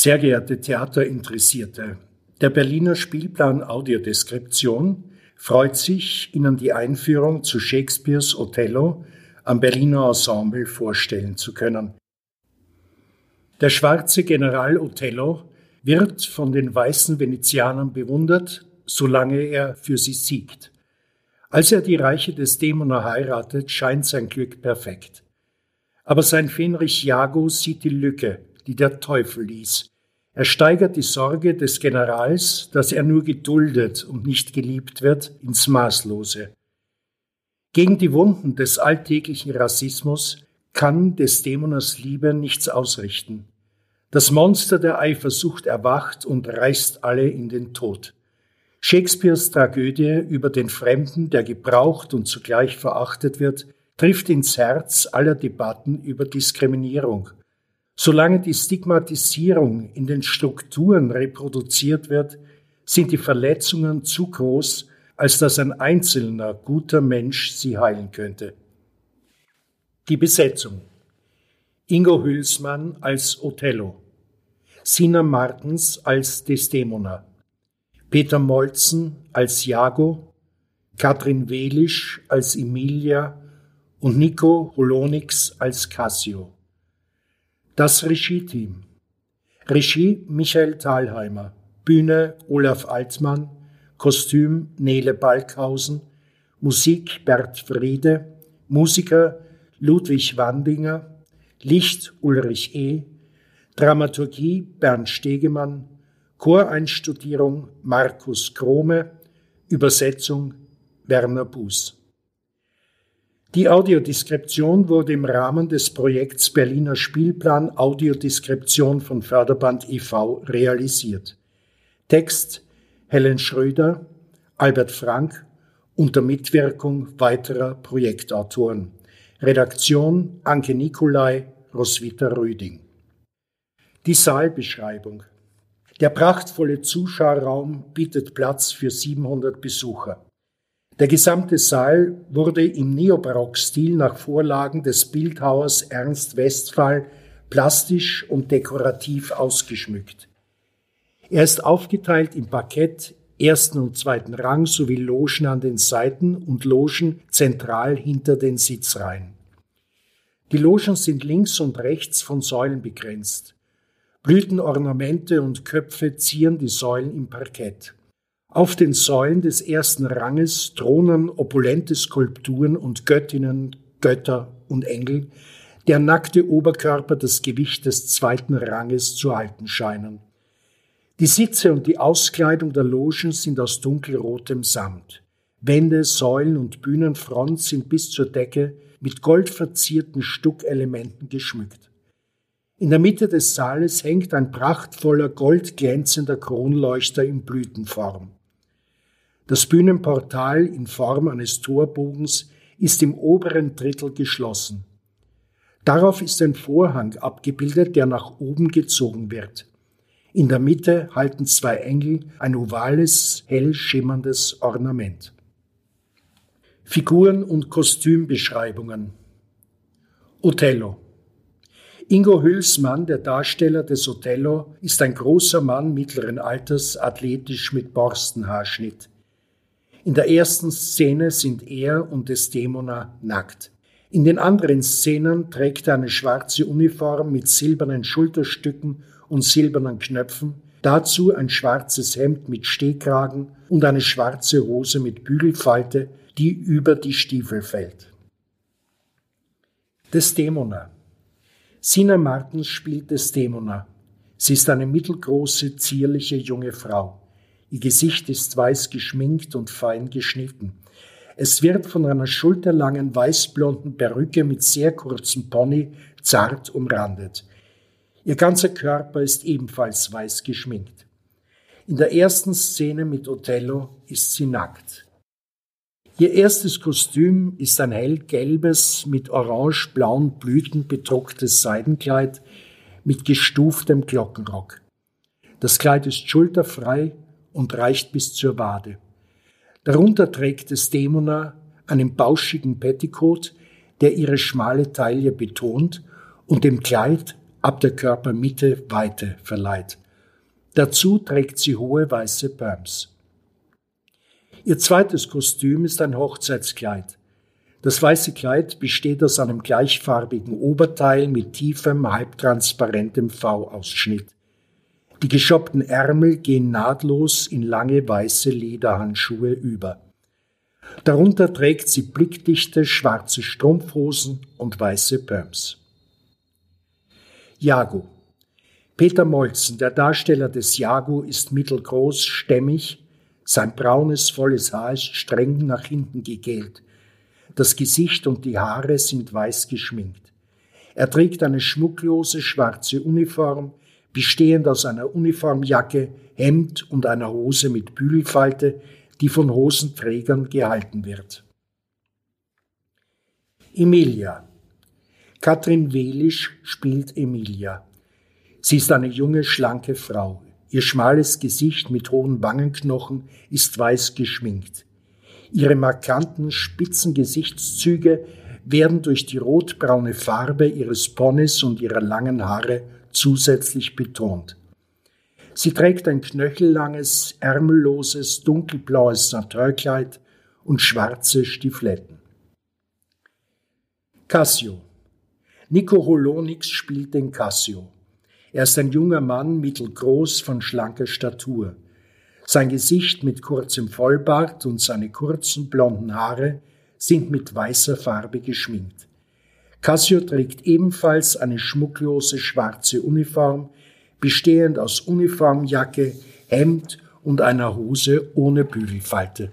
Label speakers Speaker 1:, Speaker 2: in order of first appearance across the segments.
Speaker 1: Sehr geehrte Theaterinteressierte, der Berliner Spielplan Audiodeskription freut sich, Ihnen die Einführung zu Shakespeares Othello am Berliner Ensemble vorstellen zu können. Der schwarze General Othello wird von den weißen Venezianern bewundert, solange er für sie siegt. Als er die reiche Desdemona heiratet, scheint sein Glück perfekt. Aber sein Fähnrich Jago sieht die Lücke, die der Teufel ließ. Er steigert die Sorge des Generals, dass er nur geduldet und nicht geliebt wird, ins Maßlose. Gegen die Wunden des alltäglichen Rassismus kann Desdemonas Liebe nichts ausrichten. Das Monster der Eifersucht erwacht und reißt alle in den Tod. Shakespeares Tragödie über den Fremden, der gebraucht und zugleich verachtet wird, trifft ins Herz aller Debatten über Diskriminierung. Solange die Stigmatisierung in den Strukturen reproduziert wird, sind die Verletzungen zu groß, als dass ein einzelner guter Mensch sie heilen könnte. Die Besetzung. Ingo Hülsmann als Othello, Sina Martens als Desdemona, Peter Molzen als Jago, Katrin Welisch als Emilia und Nico Holonix als Cassio. Das Regie-Team. Regie Michael Thalheimer, Bühne Olaf Altmann, Kostüm Nele Balkhausen, Musik Bert Friede, Musiker Ludwig Wandinger, Licht Ulrich E., Dramaturgie Bernd Stegemann, Choreinstudierung Markus Krome, Übersetzung Werner Buß. Die Audiodeskription wurde im Rahmen des Projekts Berliner Spielplan Audiodeskription von Förderband e.V. realisiert. Text Helen Schröder, Albert Frank unter Mitwirkung weiterer Projektautoren. Redaktion Anke Nikolai, Roswitha Röding. Die Saalbeschreibung. Der prachtvolle Zuschauerraum bietet Platz für 700 Besucher. Der gesamte Saal wurde im Neobarock-Stil nach Vorlagen des Bildhauers Ernst Westphal plastisch und dekorativ ausgeschmückt. Er ist aufgeteilt im Parkett ersten und zweiten Rang sowie Logen an den Seiten und Logen zentral hinter den Sitzreihen. Die Logen sind links und rechts von Säulen begrenzt. Blütenornamente und Köpfe zieren die Säulen im Parkett. Auf den Säulen des ersten Ranges thronen opulente Skulpturen und Göttinnen, Götter und Engel, der nackte Oberkörper das Gewicht des zweiten Ranges zu halten scheinen. Die Sitze und die Auskleidung der Logen sind aus dunkelrotem Samt. Wände, Säulen und Bühnenfront sind bis zur Decke mit goldverzierten Stuckelementen geschmückt. In der Mitte des Saales hängt ein prachtvoller goldglänzender Kronleuchter in Blütenform. Das Bühnenportal in Form eines Torbogens ist im oberen Drittel geschlossen. Darauf ist ein Vorhang abgebildet, der nach oben gezogen wird. In der Mitte halten zwei Engel ein ovales, hell schimmerndes Ornament. Figuren und Kostümbeschreibungen. Othello Ingo Hülsmann, der Darsteller des Othello, ist ein großer Mann mittleren Alters, athletisch mit Borstenhaarschnitt. In der ersten Szene sind er und Desdemona nackt. In den anderen Szenen trägt er eine schwarze Uniform mit silbernen Schulterstücken und silbernen Knöpfen, dazu ein schwarzes Hemd mit Stehkragen und eine schwarze Hose mit Bügelfalte, die über die Stiefel fällt. Desdemona Sina Martens spielt Desdemona. Sie ist eine mittelgroße, zierliche junge Frau. Ihr Gesicht ist weiß geschminkt und fein geschnitten. Es wird von einer schulterlangen weißblonden Perücke mit sehr kurzem Pony zart umrandet. Ihr ganzer Körper ist ebenfalls weiß geschminkt. In der ersten Szene mit Othello ist sie nackt. Ihr erstes Kostüm ist ein hellgelbes, mit orange-blauen Blüten bedrucktes Seidenkleid mit gestuftem Glockenrock. Das Kleid ist schulterfrei und reicht bis zur Wade. Darunter trägt es Demona einen bauschigen Petticoat, der ihre schmale Taille betont und dem Kleid ab der Körpermitte Weite verleiht. Dazu trägt sie hohe weiße Perms. Ihr zweites Kostüm ist ein Hochzeitskleid. Das weiße Kleid besteht aus einem gleichfarbigen Oberteil mit tiefem, halbtransparentem V-Ausschnitt. Die geschoppten Ärmel gehen nahtlos in lange weiße Lederhandschuhe über. Darunter trägt sie blickdichte schwarze Strumpfhosen und weiße Perms. Jago. Peter Molzen, der Darsteller des Jago, ist mittelgroß, stämmig, sein braunes, volles Haar ist streng nach hinten gegelt. Das Gesicht und die Haare sind weiß geschminkt. Er trägt eine schmucklose schwarze Uniform, bestehend aus einer Uniformjacke, Hemd und einer Hose mit Bügelfalte, die von Hosenträgern gehalten wird. Emilia. Katrin Welisch spielt Emilia. Sie ist eine junge, schlanke Frau. Ihr schmales Gesicht mit hohen Wangenknochen ist weiß geschminkt. Ihre markanten, spitzen Gesichtszüge werden durch die rotbraune Farbe ihres Ponys und ihrer langen Haare zusätzlich betont. Sie trägt ein knöchellanges, ärmelloses, dunkelblaues Satinnkleid und schwarze Stiefeletten. Cassio. Nico Holonix spielt den Cassio. Er ist ein junger Mann, mittelgroß, von schlanker Statur. Sein Gesicht mit kurzem Vollbart und seine kurzen blonden Haare sind mit weißer Farbe geschminkt. Cassio trägt ebenfalls eine schmucklose schwarze Uniform bestehend aus Uniformjacke, Hemd und einer Hose ohne Bügelfalte.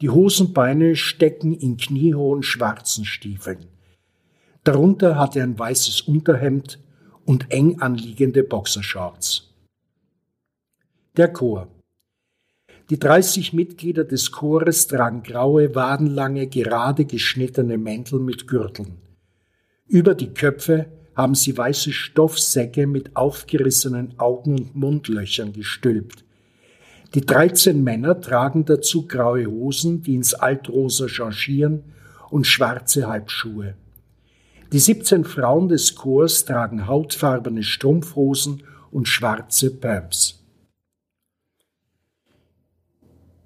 Speaker 1: Die Hosenbeine stecken in kniehohen schwarzen Stiefeln. Darunter hat er ein weißes Unterhemd und eng anliegende Boxershorts. Der Chor. Die 30 Mitglieder des Chores tragen graue, wadenlange, gerade geschnittene Mäntel mit Gürteln. Über die Köpfe haben sie weiße Stoffsäcke mit aufgerissenen Augen und Mundlöchern gestülpt. Die 13 Männer tragen dazu graue Hosen, die ins Altrosa changieren, und schwarze Halbschuhe. Die 17 Frauen des Chors tragen hautfarbene Strumpfhosen und schwarze Pumps.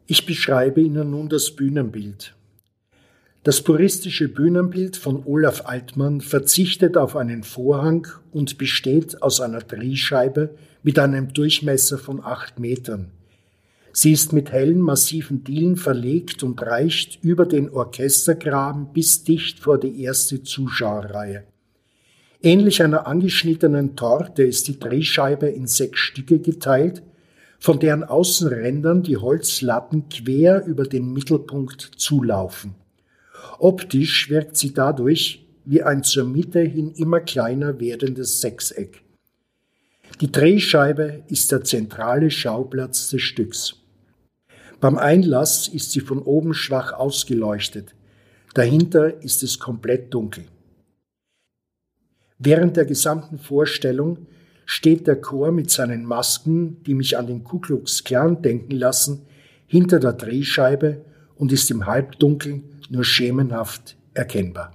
Speaker 1: Ich beschreibe Ihnen nun das Bühnenbild. Das puristische Bühnenbild von Olaf Altmann verzichtet auf einen Vorhang und besteht aus einer Drehscheibe mit einem Durchmesser von acht Metern. Sie ist mit hellen, massiven Dielen verlegt und reicht über den Orchestergraben bis dicht vor die erste Zuschauerreihe. Ähnlich einer angeschnittenen Torte ist die Drehscheibe in sechs Stücke geteilt, von deren Außenrändern die Holzlatten quer über den Mittelpunkt zulaufen. Optisch wirkt sie dadurch wie ein zur Mitte hin immer kleiner werdendes Sechseck. Die Drehscheibe ist der zentrale Schauplatz des Stücks. Beim Einlass ist sie von oben schwach ausgeleuchtet. Dahinter ist es komplett dunkel. Während der gesamten Vorstellung steht der Chor mit seinen Masken, die mich an den Ku Klux Klan denken lassen, hinter der Drehscheibe und ist im Halbdunkel nur schemenhaft erkennbar.